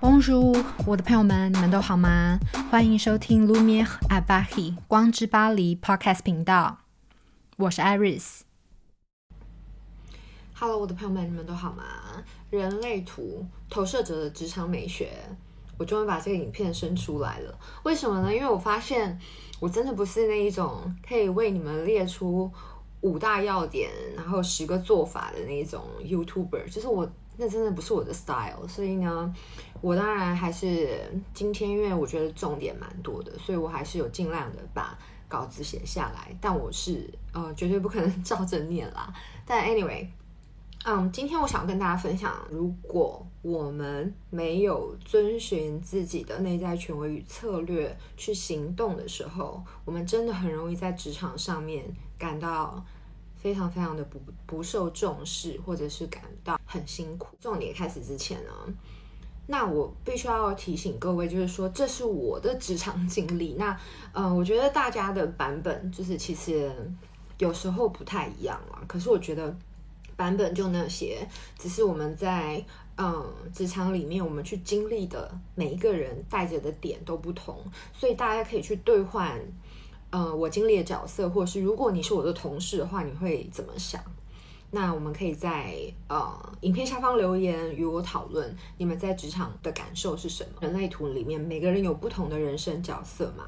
Bonjour，我的朋友们，你们都好吗？欢迎收听 Lumiere a b a h i 光之巴黎 Podcast 频道，我是 Iris。Hello，我的朋友们，你们都好吗？人类图投射者的职场美学，我终于把这个影片生出来了。为什么呢？因为我发现我真的不是那一种可以为你们列出五大要点，然后十个做法的那种 YouTuber，就是我。那真的不是我的 style，所以呢，我当然还是今天，因为我觉得重点蛮多的，所以我还是有尽量的把稿子写下来。但我是呃绝对不可能 照着念啦。但 anyway，嗯，今天我想跟大家分享，如果我们没有遵循自己的内在权威与策略去行动的时候，我们真的很容易在职场上面感到。非常非常的不不受重视，或者是感到很辛苦。重点开始之前呢，那我必须要提醒各位，就是说这是我的职场经历。那嗯、我觉得大家的版本就是其实有时候不太一样了。可是我觉得版本就那些，只是我们在嗯职场里面我们去经历的每一个人带着的点都不同，所以大家可以去兑换。呃，我经历的角色，或者是如果你是我的同事的话，你会怎么想？那我们可以在呃影片下方留言与我讨论，你们在职场的感受是什么？人类图里面每个人有不同的人生角色嘛？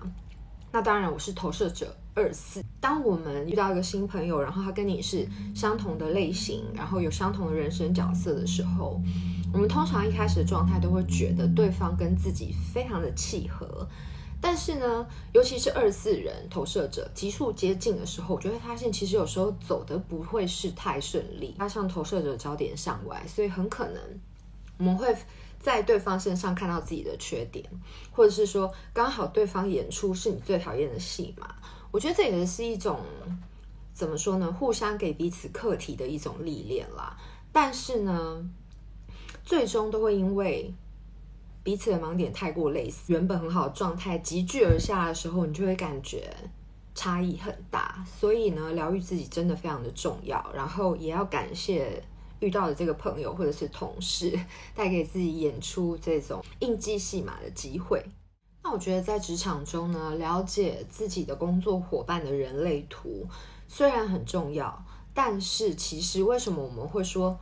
那当然，我是投射者二四。当我们遇到一个新朋友，然后他跟你是相同的类型，然后有相同的人生角色的时候，我们通常一开始的状态都会觉得对方跟自己非常的契合。但是呢，尤其是二四人投射者急速接近的时候，我就会发现，其实有时候走的不会是太顺利。加上投射者焦点向外，所以很可能我们会在对方身上看到自己的缺点，或者是说刚好对方演出是你最讨厌的戏嘛。我觉得这也是一种怎么说呢？互相给彼此课题的一种历练啦。但是呢，最终都会因为。彼此的盲点太过类似，原本很好的状态急剧而下的时候，你就会感觉差异很大。所以呢，疗愈自己真的非常的重要。然后也要感谢遇到的这个朋友或者是同事，带给自己演出这种应激戏码的机会。那我觉得在职场中呢，了解自己的工作伙伴的人类图虽然很重要，但是其实为什么我们会说？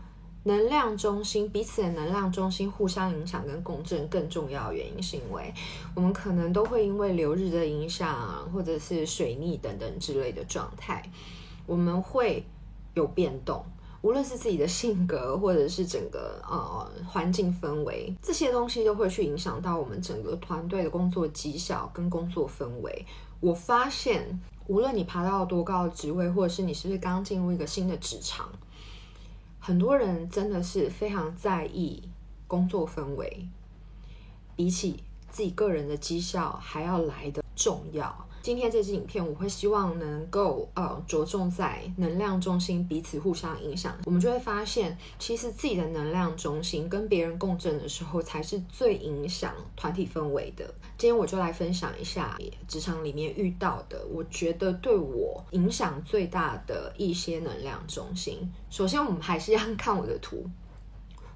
能量中心，彼此的能量中心互相影响跟共振更重要的原因，是因为我们可能都会因为流日的影响，或者是水逆等等之类的状态，我们会有变动。无论是自己的性格，或者是整个呃环境氛围，这些东西都会去影响到我们整个团队的工作绩效跟工作氛围。我发现，无论你爬到多高的职位，或者是你是不是刚进入一个新的职场。很多人真的是非常在意工作氛围，比起自己个人的绩效还要来的重要。今天这支影片，我会希望能够呃着重在能量中心彼此互相影响，我们就会发现，其实自己的能量中心跟别人共振的时候，才是最影响团体氛围的。今天我就来分享一下职场里面遇到的，我觉得对我影响最大的一些能量中心。首先，我们还是要看我的图。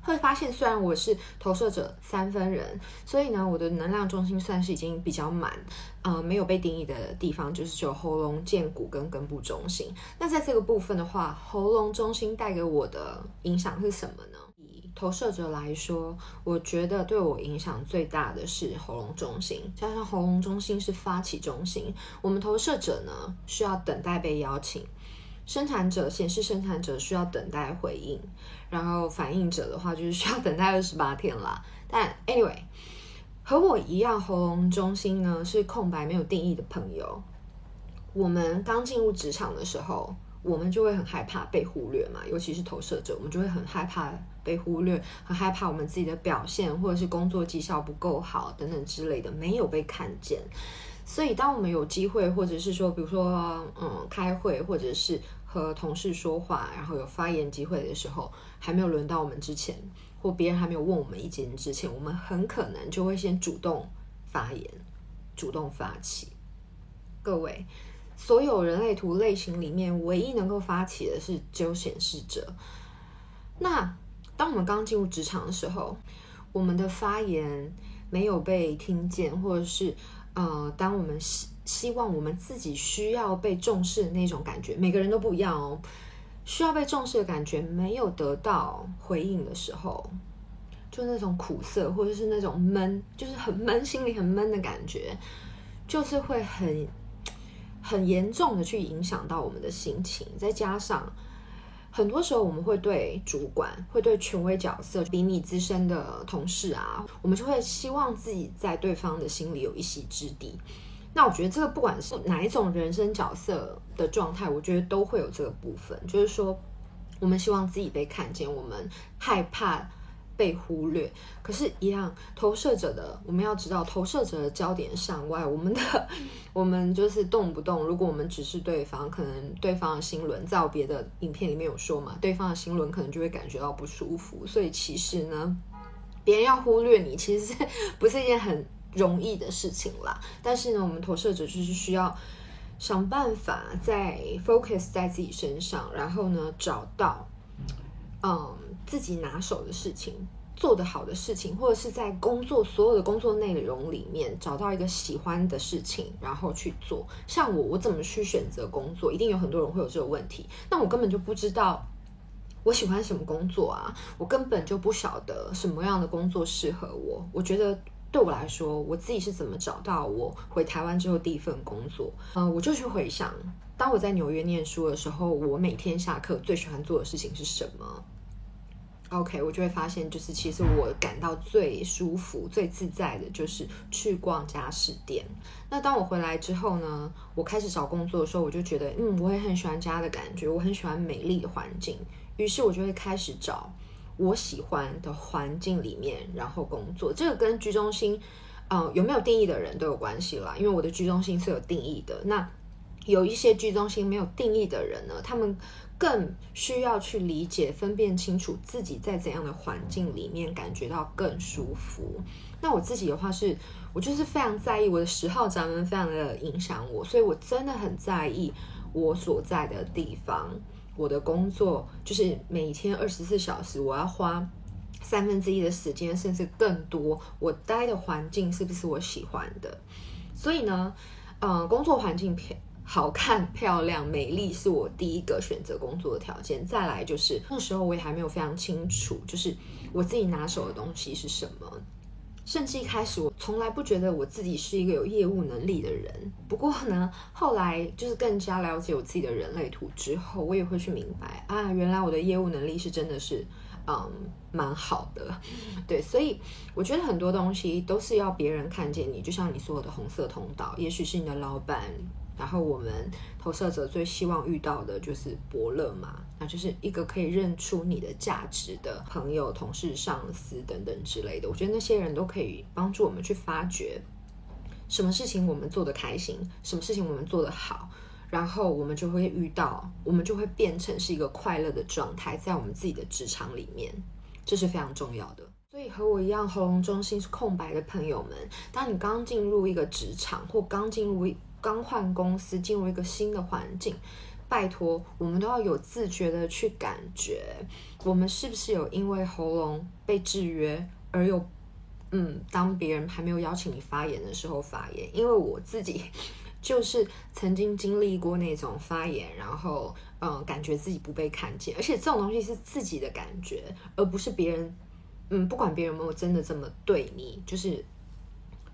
会发现，虽然我是投射者三分人，所以呢，我的能量中心算是已经比较满，呃，没有被定义的地方就是只有喉咙、荐骨跟根部中心。那在这个部分的话，喉咙中心带给我的影响是什么呢？以投射者来说，我觉得对我影响最大的是喉咙中心，加上喉咙中心是发起中心，我们投射者呢需要等待被邀请。生产者显示生产者需要等待回应，然后反应者的话就是需要等待二十八天啦。但 anyway，和我一样喉咙中心呢是空白没有定义的朋友，我们刚进入职场的时候，我们就会很害怕被忽略嘛，尤其是投射者，我们就会很害怕被忽略，很害怕我们自己的表现或者是工作绩效不够好等等之类的没有被看见。所以，当我们有机会，或者是说，比如说，嗯，开会，或者是和同事说话，然后有发言机会的时候，还没有轮到我们之前，或别人还没有问我们意见之前，我们很可能就会先主动发言，主动发起。各位，所有人类图类型里面，唯一能够发起的是只有显示者。那当我们刚进入职场的时候，我们的发言没有被听见，或者是呃，当我们希希望我们自己需要被重视的那种感觉，每个人都不一样哦。需要被重视的感觉没有得到回应的时候，就那种苦涩，或者是那种闷，就是很闷，心里很闷的感觉，就是会很很严重的去影响到我们的心情。再加上很多时候，我们会对主管、会对权威角色比你资深的同事啊，我们就会希望自己在对方的心里有一席之地。那我觉得这个不管是哪一种人生角色的状态，我觉得都会有这个部分，就是说我们希望自己被看见，我们害怕被忽略。可是，一样投射者的，我们要知道，投射者的焦点上外，我们的我们就是动不动，如果我们只是对方，可能对方的心轮，在我别的影片里面有说嘛，对方的心轮可能就会感觉到不舒服。所以，其实呢，别人要忽略你，其实是不是一件很容易的事情啦，但是呢，我们投射者就是需要想办法在 focus 在自己身上，然后呢，找到嗯自己拿手的事情，做得好的事情，或者是在工作所有的工作内容里面找到一个喜欢的事情，然后去做。像我，我怎么去选择工作？一定有很多人会有这个问题。那我根本就不知道我喜欢什么工作啊，我根本就不晓得什么样的工作适合我。我觉得。对我来说，我自己是怎么找到我回台湾之后第一份工作？嗯、呃，我就去回想，当我在纽约念书的时候，我每天下课最喜欢做的事情是什么？OK，我就会发现，就是其实我感到最舒服、最自在的，就是去逛家饰店。那当我回来之后呢，我开始找工作的时候，我就觉得，嗯，我也很喜欢家的感觉，我很喜欢美丽的环境，于是我就会开始找。我喜欢的环境里面，然后工作，这个跟居中心，呃，有没有定义的人都有关系啦。因为我的居中心是有定义的，那有一些居中心没有定义的人呢，他们更需要去理解、分辨清楚自己在怎样的环境里面感觉到更舒服。那我自己的话是，我就是非常在意我的十号闸门，非常的影响我，所以我真的很在意我所在的地方。我的工作就是每天二十四小时，我要花三分之一的时间，甚至更多。我待的环境是不是我喜欢的？所以呢，呃，工作环境漂好看、漂亮、美丽是我第一个选择工作的条件。再来就是那时候我也还没有非常清楚，就是我自己拿手的东西是什么。甚至一开始我从来不觉得我自己是一个有业务能力的人。不过呢，后来就是更加了解我自己的人类图之后，我也会去明白啊，原来我的业务能力是真的是嗯蛮好的。对，所以我觉得很多东西都是要别人看见你，就像你说的红色通道，也许是你的老板。然后我们投射者最希望遇到的就是伯乐嘛，那就是一个可以认出你的价值的朋友、同事、上司等等之类的。我觉得那些人都可以帮助我们去发掘什么事情我们做得开心，什么事情我们做得好，然后我们就会遇到，我们就会变成是一个快乐的状态，在我们自己的职场里面，这是非常重要的。所以和我一样喉咙中心是空白的朋友们，当你刚进入一个职场或刚进入一刚换公司，进入一个新的环境，拜托，我们都要有自觉的去感觉，我们是不是有因为喉咙被制约而有，嗯，当别人还没有邀请你发言的时候发言。因为我自己就是曾经经历过那种发言，然后嗯，感觉自己不被看见，而且这种东西是自己的感觉，而不是别人，嗯，不管别人有没有真的这么对你，就是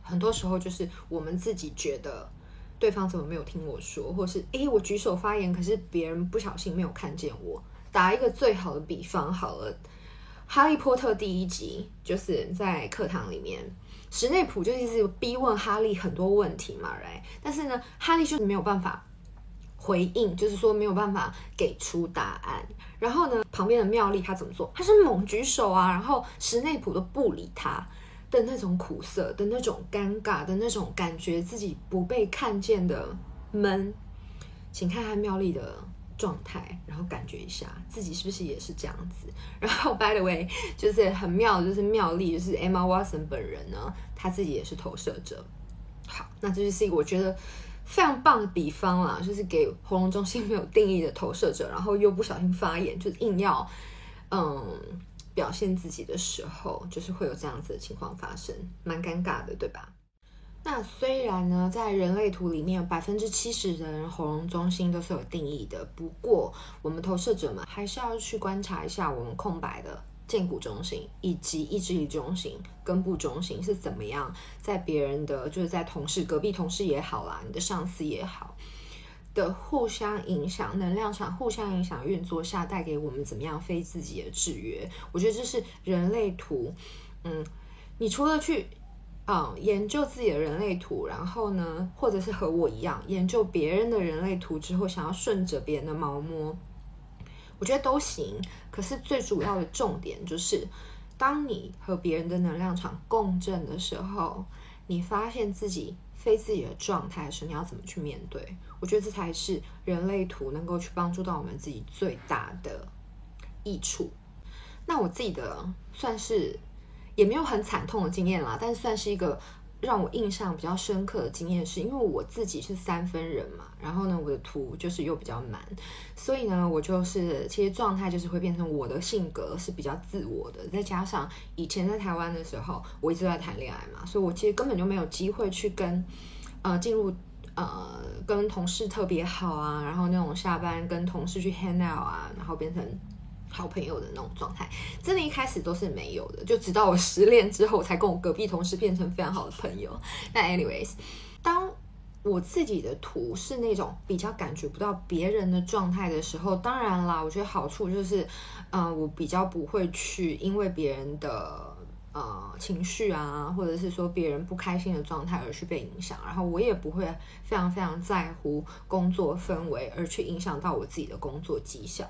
很多时候就是我们自己觉得。对方怎么没有听我说，或是诶，我举手发言，可是别人不小心没有看见我。打一个最好的比方好了，《哈利波特》第一集就是在课堂里面，史内普就一直逼问哈利很多问题嘛哎但是呢，哈利就是没有办法回应，就是说没有办法给出答案。然后呢，旁边的妙丽她怎么做？她是猛举手啊，然后史内普都不理他。的那种苦涩，的那种尴尬，的那种感觉自己不被看见的闷，请看看妙丽的状态，然后感觉一下自己是不是也是这样子。然后，by the way，就是很妙，就是妙丽，就是 Emma Watson 本人呢，她自己也是投射者。好，那这就是一个我觉得非常棒的比方啦，就是给喉咙中心没有定义的投射者，然后又不小心发言，就是硬要嗯。表现自己的时候，就是会有这样子的情况发生，蛮尴尬的，对吧？那虽然呢，在人类图里面，百分之七十的人喉咙中心都是有定义的，不过我们投射者们还是要去观察一下我们空白的荐骨中心以及意志力中心、根部中心是怎么样，在别人的就是在同事、隔壁同事也好啦，你的上司也好。的互相影响，能量场互相影响运作下，带给我们怎么样非自己的制约？我觉得这是人类图。嗯，你除了去、嗯、研究自己的人类图，然后呢，或者是和我一样研究别人的人类图之后，想要顺着别人的毛摸，我觉得都行。可是最主要的重点就是，当你和别人的能量场共振的时候，你发现自己。非自己的状态的时候，你要怎么去面对？我觉得这才是人类图能够去帮助到我们自己最大的益处。那我自己的算是也没有很惨痛的经验啦，但是算是一个。让我印象比较深刻的经验是，因为我自己是三分人嘛，然后呢，我的图就是又比较满，所以呢，我就是其实状态就是会变成我的性格是比较自我的，再加上以前在台湾的时候，我一直在谈恋爱嘛，所以我其实根本就没有机会去跟呃进入呃跟同事特别好啊，然后那种下班跟同事去 hang out 啊，然后变成。好朋友的那种状态，真的，一开始都是没有的，就直到我失恋之后，才跟我隔壁同事变成非常好的朋友。那 anyways，当我自己的图是那种比较感觉不到别人的状态的时候，当然啦，我觉得好处就是，嗯、我比较不会去因为别人的呃情绪啊，或者是说别人不开心的状态而去被影响，然后我也不会非常非常在乎工作氛围而去影响到我自己的工作绩效。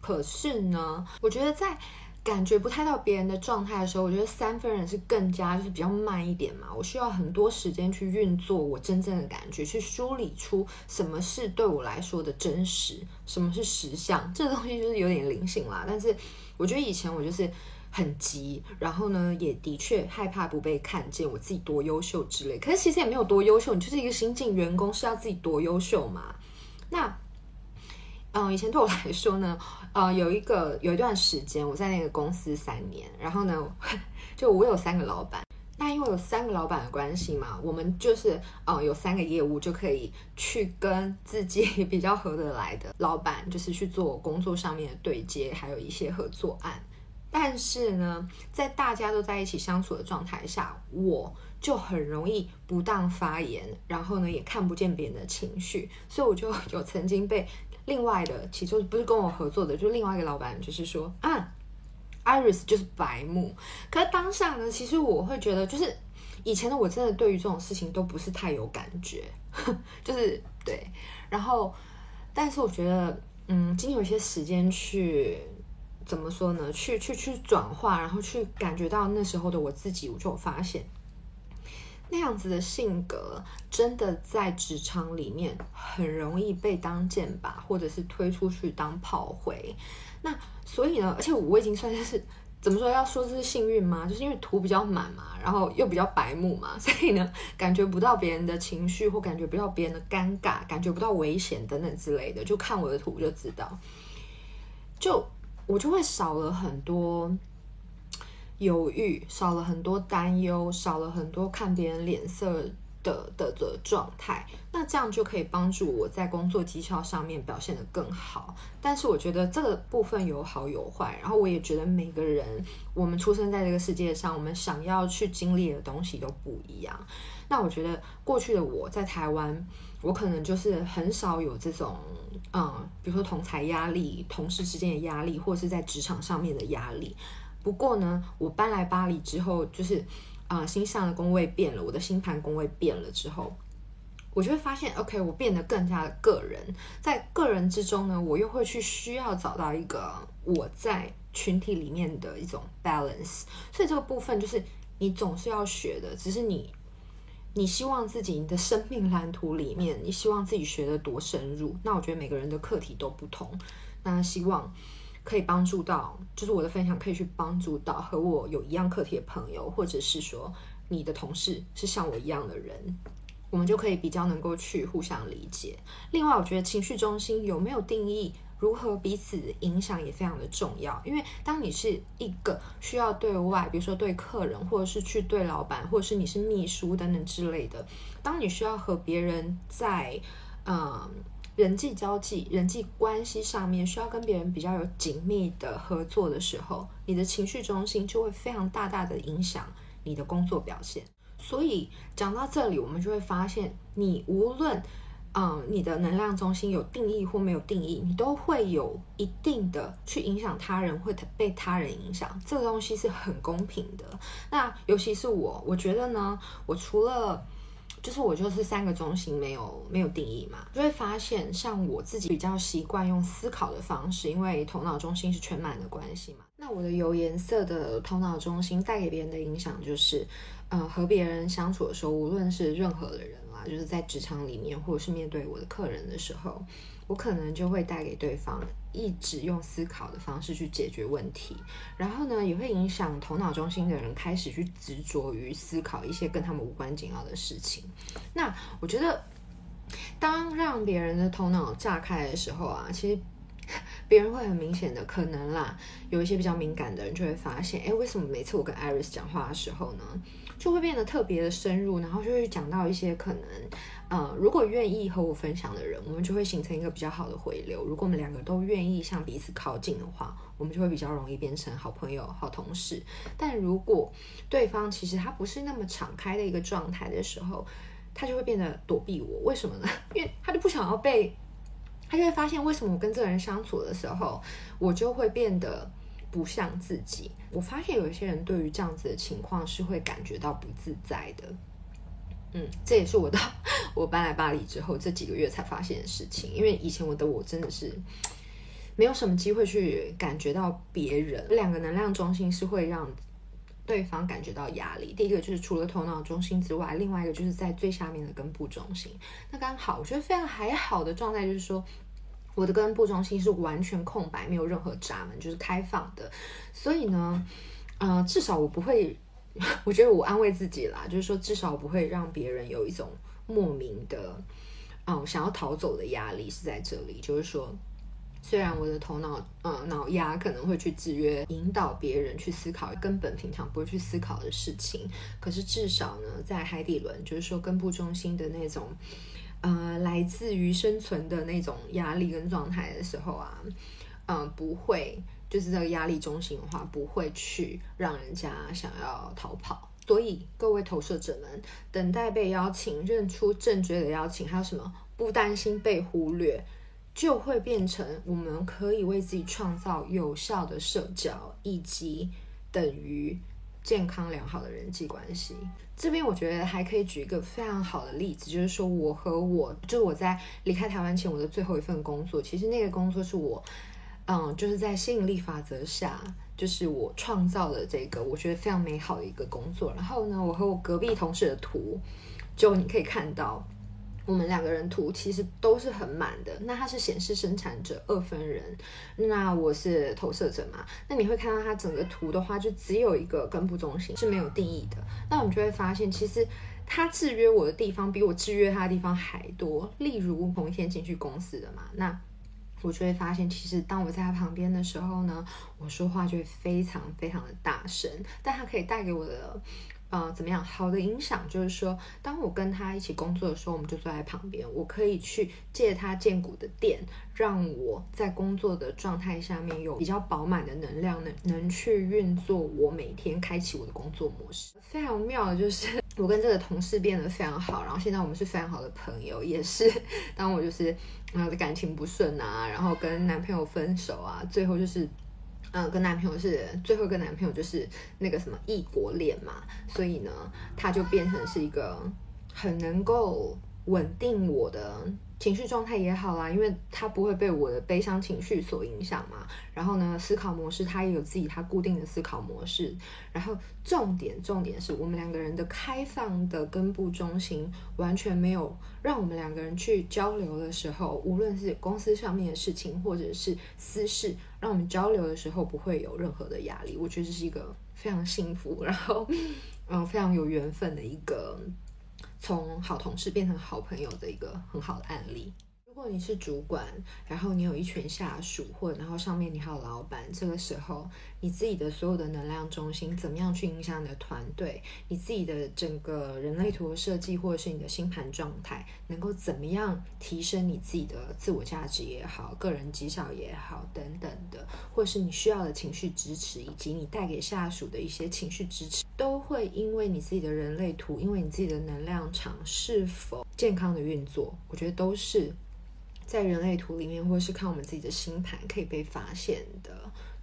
可是呢，我觉得在感觉不太到别人的状态的时候，我觉得三分人是更加就是比较慢一点嘛。我需要很多时间去运作我真正的感觉，去梳理出什么是对我来说的真实，什么是实相。这个东西就是有点灵性啦。但是我觉得以前我就是很急，然后呢，也的确害怕不被看见，我自己多优秀之类。可是其实也没有多优秀，你就是一个新进员工，是要自己多优秀嘛？那。嗯，以前对我来说呢，呃，有一个有一段时间我在那个公司三年，然后呢，就我有三个老板，那因为有三个老板的关系嘛，我们就是呃有三个业务就可以去跟自己 比较合得来的老板，就是去做工作上面的对接，还有一些合作案。但是呢，在大家都在一起相处的状态下，我就很容易不当发言，然后呢，也看不见别人的情绪，所以我就 有曾经被。另外的，其实不是跟我合作的，就另外一个老板，就是说啊，Iris 就是白目。可是当下呢，其实我会觉得，就是以前的我真的对于这种事情都不是太有感觉，就是对。然后，但是我觉得，嗯，经有一些时间去怎么说呢？去去去转化，然后去感觉到那时候的我自己，我就发现。那样子的性格，真的在职场里面很容易被当箭靶，或者是推出去当炮灰。那所以呢，而且我已经算是怎么说？要说这是幸运吗？就是因为图比较满嘛，然后又比较白目嘛，所以呢，感觉不到别人的情绪，或感觉不到别人的尴尬，感觉不到危险等等之类的，就看我的图就知道。就我就会少了很多。犹豫，少了很多担忧，少了很多看别人脸色的的的状态，那这样就可以帮助我在工作绩效上面表现得更好。但是我觉得这个部分有好有坏，然后我也觉得每个人，我们出生在这个世界上，我们想要去经历的东西都不一样。那我觉得过去的我在台湾，我可能就是很少有这种，嗯，比如说同才压力、同事之间的压力，或是在职场上面的压力。不过呢，我搬来巴黎之后，就是啊、呃，星象的宫位变了，我的星盘宫位变了之后，我就会发现，OK，我变得更加的个人，在个人之中呢，我又会去需要找到一个我在群体里面的一种 balance，所以这个部分就是你总是要学的，只是你你希望自己你的生命蓝图里面，你希望自己学得多深入，那我觉得每个人的课题都不同，那希望。可以帮助到，就是我的分享可以去帮助到和我有一样课题的朋友，或者是说你的同事是像我一样的人，我们就可以比较能够去互相理解。另外，我觉得情绪中心有没有定义如何彼此影响也非常的重要。因为当你是一个需要对外，比如说对客人，或者是去对老板，或者是你是秘书等等之类的，当你需要和别人在嗯人际交际、人际关系上面需要跟别人比较有紧密的合作的时候，你的情绪中心就会非常大大的影响你的工作表现。所以讲到这里，我们就会发现，你无论嗯你的能量中心有定义或没有定义，你都会有一定的去影响他人，会被他人影响。这个东西是很公平的。那尤其是我，我觉得呢，我除了就是我就是三个中心没有没有定义嘛，就会发现像我自己比较习惯用思考的方式，因为头脑中心是全满的关系嘛。那我的有颜色的头脑中心带给别人的影响就是，呃，和别人相处的时候，无论是任何的人啦，就是在职场里面或者是面对我的客人的时候，我可能就会带给对方一直用思考的方式去解决问题，然后呢，也会影响头脑中心的人开始去执着于思考一些跟他们无关紧要的事情。那我觉得，当让别人的头脑炸开的时候啊，其实 别人会很明显的可能啦，有一些比较敏感的人就会发现，哎，为什么每次我跟 Iris 讲话的时候呢，就会变得特别的深入，然后就会讲到一些可能。呃，如果愿意和我分享的人，我们就会形成一个比较好的回流。如果我们两个都愿意向彼此靠近的话，我们就会比较容易变成好朋友、好同事。但如果对方其实他不是那么敞开的一个状态的时候，他就会变得躲避我。为什么呢？因为他就不想要被，他就会发现为什么我跟这个人相处的时候，我就会变得不像自己。我发现有一些人对于这样子的情况是会感觉到不自在的。嗯，这也是我到 我搬来巴黎之后这几个月才发现的事情。因为以前我的我真的是没有什么机会去感觉到别人。两个能量中心是会让对方感觉到压力。第一个就是除了头脑中心之外，另外一个就是在最下面的根部中心。那刚好我觉得非常还好的状态就是说，我的根部中心是完全空白，没有任何闸门，就是开放的。所以呢，呃，至少我不会。我觉得我安慰自己啦，就是说至少不会让别人有一种莫名的，嗯，想要逃走的压力是在这里。就是说，虽然我的头脑，嗯，脑压可能会去制约、引导别人去思考根本平常不会去思考的事情，可是至少呢，在海底轮，就是说根部中心的那种，呃，来自于生存的那种压力跟状态的时候啊，嗯，不会。就是这个压力中心的话，不会去让人家想要逃跑。所以各位投射者们，等待被邀请，认出正确的邀请，还有什么不担心被忽略，就会变成我们可以为自己创造有效的社交，以及等于健康良好的人际关系。这边我觉得还可以举一个非常好的例子，就是说我和我，就是我在离开台湾前，我的最后一份工作，其实那个工作是我。嗯，就是在吸引力法则下，就是我创造的这个我觉得非常美好的一个工作。然后呢，我和我隔壁同事的图，就你可以看到，我们两个人图其实都是很满的。那它是显示生产者二分人，那我是投射者嘛？那你会看到它整个图的话，就只有一个根部中心是没有定义的。那我们就会发现，其实它制约我的地方比我制约它的地方还多。例如某一天进去公司的嘛，那。我就会发现，其实当我在他旁边的时候呢，我说话就会非常非常的大声，但他可以带给我的，呃，怎么样好的影响，就是说，当我跟他一起工作的时候，我们就坐在旁边，我可以去借他荐骨的电，让我在工作的状态下面有比较饱满的能量，能能去运作我每天开启我的工作模式。非常妙的就是。我跟这个同事变得非常好，然后现在我们是非常好的朋友。也是当我就是啊感情不顺啊，然后跟男朋友分手啊，最后就是嗯、跟男朋友是最后一个男朋友就是那个什么异国恋嘛，所以呢他就变成是一个很能够稳定我的。情绪状态也好啦，因为他不会被我的悲伤情绪所影响嘛。然后呢，思考模式他也有自己他固定的思考模式。然后重点重点是我们两个人的开放的根部中心完全没有让我们两个人去交流的时候，无论是公司上面的事情或者是私事，让我们交流的时候不会有任何的压力。我觉得这是一个非常幸福，然后嗯非常有缘分的一个。从好同事变成好朋友的一个很好的案例。如果你是主管，然后你有一群下属，或者然后上面你还有老板，这个时候你自己的所有的能量中心怎么样去影响你的团队？你自己的整个人类图的设计，或者是你的星盘状态，能够怎么样提升你自己的自我价值也好，个人绩效也好，等等的，或是你需要的情绪支持，以及你带给下属的一些情绪支持，都会因为你自己的人类图，因为你自己的能量场是否健康的运作，我觉得都是。在人类图里面，或者是看我们自己的星盘，可以被发现的。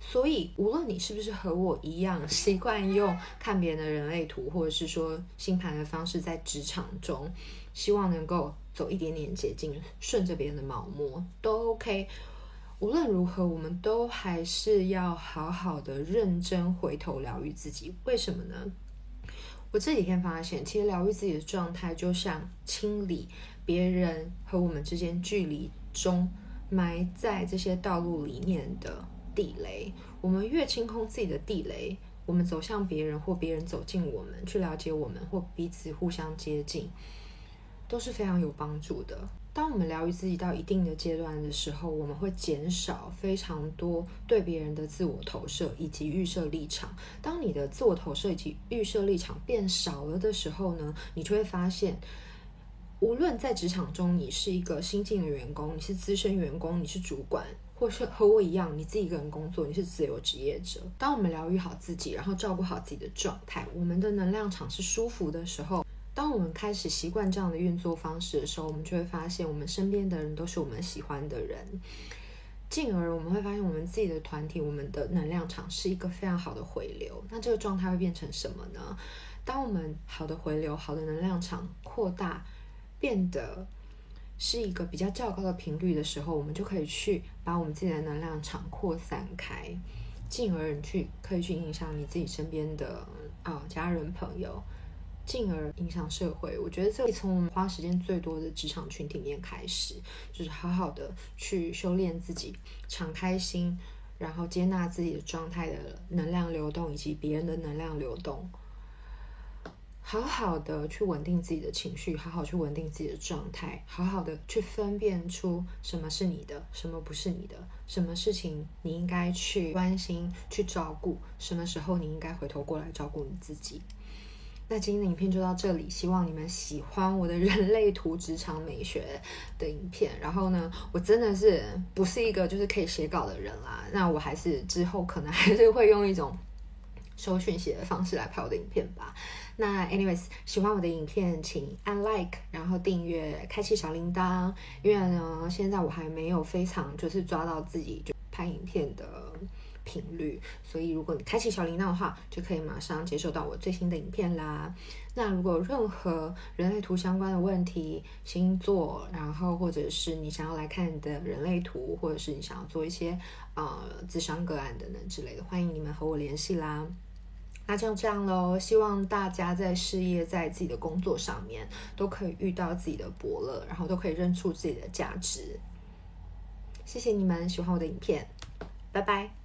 所以，无论你是不是和我一样习惯用看别人的人类图，或者是说星盘的方式，在职场中，希望能够走一点点捷径，顺着别人的毛摸，都 OK。无论如何，我们都还是要好好的认真回头疗愈自己。为什么呢？我这几天发现，其实疗愈自己的状态，就像清理。别人和我们之间距离中埋在这些道路里面的地雷，我们越清空自己的地雷，我们走向别人或别人走进我们，去了解我们或彼此互相接近，都是非常有帮助的。当我们疗愈自己到一定的阶段的时候，我们会减少非常多对别人的自我投射以及预设立场。当你的自我投射以及预设立场变少了的时候呢，你就会发现。无论在职场中，你是一个新进的员工，你是资深员工，你是主管，或是和我一样，你自己一个人工作，你是自由职业者。当我们疗愈好自己，然后照顾好自己的状态，我们的能量场是舒服的时候，当我们开始习惯这样的运作方式的时候，我们就会发现，我们身边的人都是我们喜欢的人，进而我们会发现，我们自己的团体，我们的能量场是一个非常好的回流。那这个状态会变成什么呢？当我们好的回流，好的能量场扩大。变得是一个比较较高的频率的时候，我们就可以去把我们自己的能量场扩散开，进而你去可以去影响你自己身边的啊、家人朋友，进而影响社会。我觉得这从我们花时间最多的职场群体面开始，就是好好的去修炼自己，敞开心，然后接纳自己的状态的能量流动以及别人的能量流动。好好的去稳定自己的情绪，好好去稳定自己的状态，好好的去分辨出什么是你的，什么不是你的，什么事情你应该去关心、去照顾，什么时候你应该回头过来照顾你自己。那今天的影片就到这里，希望你们喜欢我的人类图职场美学的影片。然后呢，我真的是不是一个就是可以写稿的人啦，那我还是之后可能还是会用一种。收讯写的方式来拍我的影片吧。那 anyways，喜欢我的影片，请按 like，然后订阅，开启小铃铛。因为呢，现在我还没有非常就是抓到自己就拍影片的频率，所以如果你开启小铃铛的话，就可以马上接收到我最新的影片啦。那如果任何人类图相关的问题，星座，然后或者是你想要来看你的人类图，或者是你想要做一些呃咨商个案等等之类的，欢迎你们和我联系啦。那就这样喽，希望大家在事业、在自己的工作上面都可以遇到自己的伯乐，然后都可以认出自己的价值。谢谢你们喜欢我的影片，拜拜。